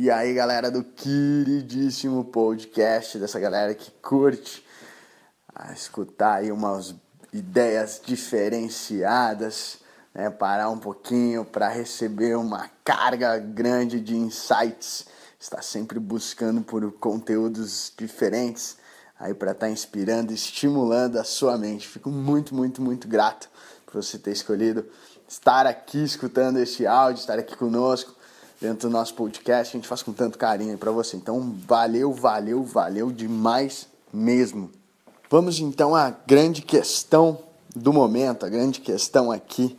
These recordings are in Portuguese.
E aí, galera do queridíssimo podcast, dessa galera que curte a escutar aí umas ideias diferenciadas, né? parar um pouquinho para receber uma carga grande de insights, está sempre buscando por conteúdos diferentes aí para estar tá inspirando, estimulando a sua mente. Fico muito, muito, muito grato por você ter escolhido estar aqui escutando este áudio, estar aqui conosco dentro do nosso podcast. A gente faz com tanto carinho para você. Então, valeu, valeu, valeu demais mesmo. Vamos então à grande questão do momento, a grande questão aqui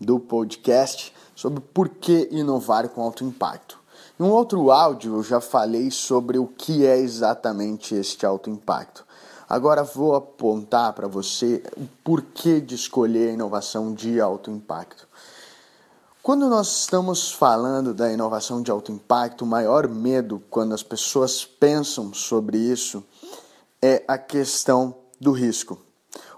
do podcast sobre por que inovar com alto impacto. Em um outro áudio eu já falei sobre o que é exatamente este alto impacto. Agora vou apontar para você o porquê de escolher a inovação de alto impacto. Quando nós estamos falando da inovação de alto impacto, o maior medo quando as pessoas pensam sobre isso é a questão do risco.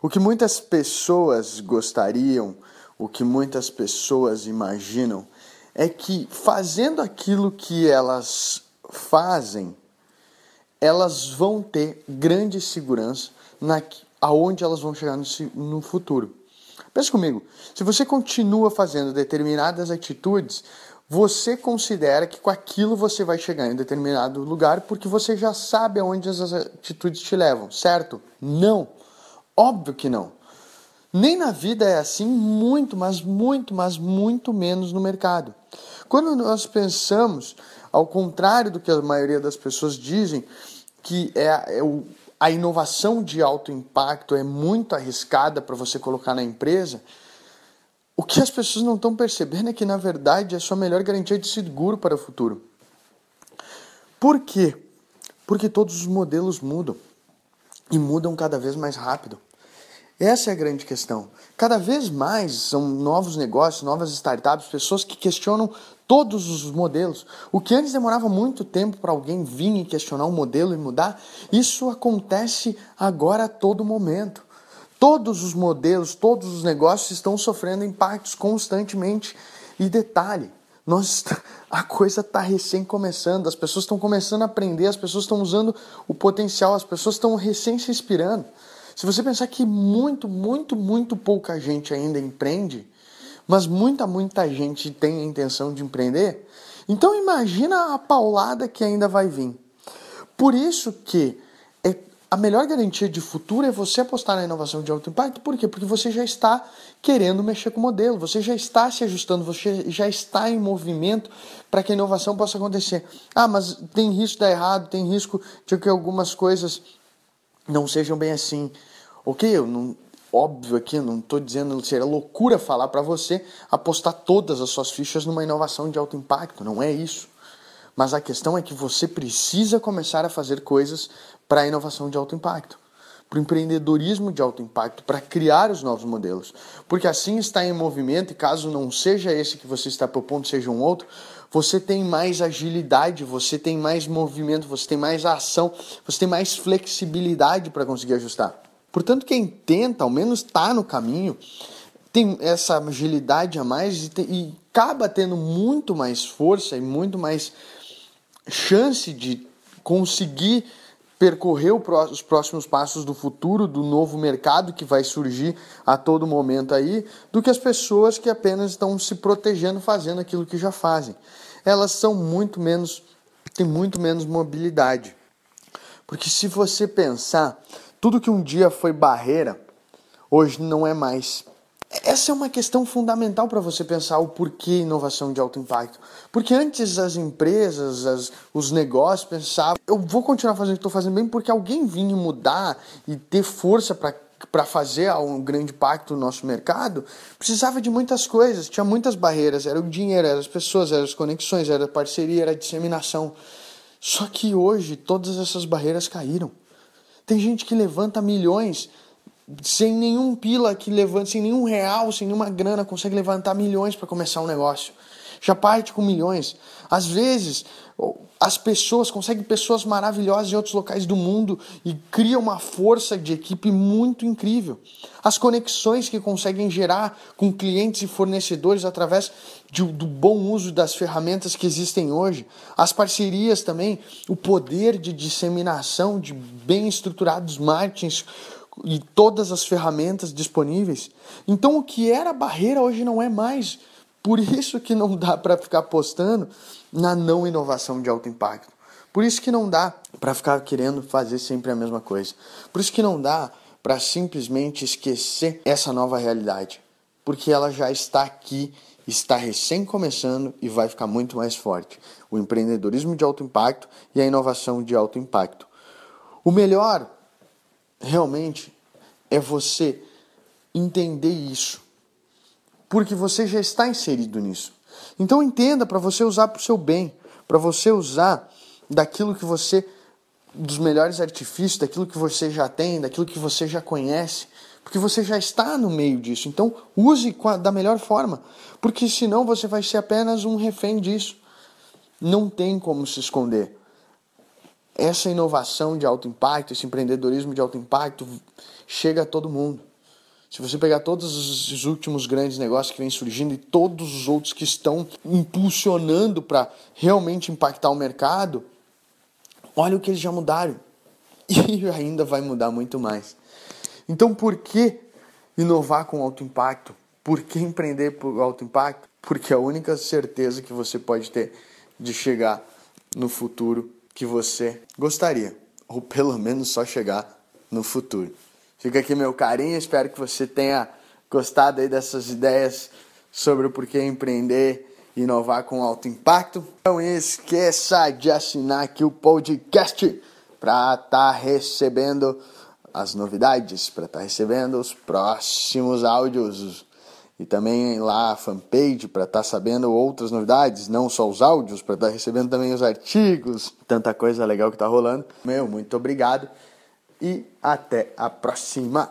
O que muitas pessoas gostariam, o que muitas pessoas imaginam, é que fazendo aquilo que elas fazem, elas vão ter grande segurança na aonde elas vão chegar no, no futuro. Pensa comigo, se você continua fazendo determinadas atitudes, você considera que com aquilo você vai chegar em determinado lugar porque você já sabe aonde as atitudes te levam, certo? Não. Óbvio que não. Nem na vida é assim, muito, mas muito, mas muito menos no mercado. Quando nós pensamos, ao contrário do que a maioria das pessoas dizem, que é, é o, a inovação de alto impacto é muito arriscada para você colocar na empresa, o que as pessoas não estão percebendo é que, na verdade, é a sua melhor garantia de seguro para o futuro. Por quê? Porque todos os modelos mudam e mudam cada vez mais rápido. Essa é a grande questão. Cada vez mais são novos negócios, novas startups, pessoas que questionam todos os modelos. O que antes demorava muito tempo para alguém vir e questionar um modelo e mudar, isso acontece agora a todo momento. Todos os modelos, todos os negócios estão sofrendo impactos constantemente. E detalhe, nós, a coisa está recém começando, as pessoas estão começando a aprender, as pessoas estão usando o potencial, as pessoas estão recém se inspirando. Se você pensar que muito, muito, muito pouca gente ainda empreende, mas muita, muita gente tem a intenção de empreender, então imagina a paulada que ainda vai vir. Por isso que é, a melhor garantia de futuro é você apostar na inovação de alto impacto. Por quê? Porque você já está querendo mexer com o modelo, você já está se ajustando, você já está em movimento para que a inovação possa acontecer. Ah, mas tem risco de dar errado, tem risco de que algumas coisas não sejam bem assim. Ok, eu não, óbvio aqui, não estou dizendo seria loucura falar para você apostar todas as suas fichas numa inovação de alto impacto, não é isso. Mas a questão é que você precisa começar a fazer coisas para a inovação de alto impacto, para o empreendedorismo de alto impacto, para criar os novos modelos. Porque assim está em movimento, e caso não seja esse que você está propondo, seja um outro, você tem mais agilidade, você tem mais movimento, você tem mais ação, você tem mais flexibilidade para conseguir ajustar. Portanto, quem tenta, ao menos está no caminho, tem essa agilidade a mais e, tem, e acaba tendo muito mais força e muito mais chance de conseguir percorrer os próximos passos do futuro, do novo mercado que vai surgir a todo momento aí, do que as pessoas que apenas estão se protegendo fazendo aquilo que já fazem. Elas são muito menos, têm muito menos mobilidade. Porque se você pensar, tudo que um dia foi barreira, hoje não é mais. Essa é uma questão fundamental para você pensar o porquê inovação de alto impacto. Porque antes as empresas, as, os negócios pensavam, eu vou continuar fazendo o que estou fazendo bem porque alguém vinha mudar e ter força para para fazer um grande impacto no nosso mercado, precisava de muitas coisas, tinha muitas barreiras, era o dinheiro, eram as pessoas, eram as conexões, era a parceria, era a disseminação. Só que hoje todas essas barreiras caíram. Tem gente que levanta milhões sem nenhum pila que levanta, sem nenhum real, sem nenhuma grana, consegue levantar milhões para começar um negócio. já parte com milhões. Às vezes, as pessoas conseguem pessoas maravilhosas em outros locais do mundo e cria uma força de equipe muito incrível. As conexões que conseguem gerar com clientes e fornecedores através de, do bom uso das ferramentas que existem hoje, as parcerias também, o poder de disseminação de bem estruturados marketings e todas as ferramentas disponíveis. Então o que era barreira hoje não é mais. Por isso que não dá para ficar apostando na não inovação de alto impacto. Por isso que não dá para ficar querendo fazer sempre a mesma coisa. Por isso que não dá para simplesmente esquecer essa nova realidade, porque ela já está aqui, está recém começando e vai ficar muito mais forte. O empreendedorismo de alto impacto e a inovação de alto impacto. O melhor realmente é você entender isso, porque você já está inserido nisso. Então entenda para você usar para o seu bem, para você usar daquilo que você, dos melhores artifícios, daquilo que você já tem, daquilo que você já conhece, porque você já está no meio disso. Então use da melhor forma, porque senão você vai ser apenas um refém disso. Não tem como se esconder essa inovação de alto impacto, esse empreendedorismo de alto impacto chega a todo mundo. Se você pegar todos os últimos grandes negócios que vêm surgindo e todos os outros que estão impulsionando para realmente impactar o mercado, olha o que eles já mudaram. E ainda vai mudar muito mais. Então, por que inovar com alto impacto? Por que empreender por alto impacto? Porque é a única certeza que você pode ter de chegar no futuro que você gostaria, ou pelo menos só chegar no futuro. Fica aqui meu carinho, espero que você tenha gostado aí dessas ideias sobre o porquê empreender e inovar com alto impacto. Não esqueça de assinar aqui o podcast para estar tá recebendo as novidades, para estar tá recebendo os próximos áudios e também lá a fanpage para estar tá sabendo outras novidades, não só os áudios, para estar tá recebendo também os artigos, tanta coisa legal que está rolando. Meu, muito obrigado e até a próxima.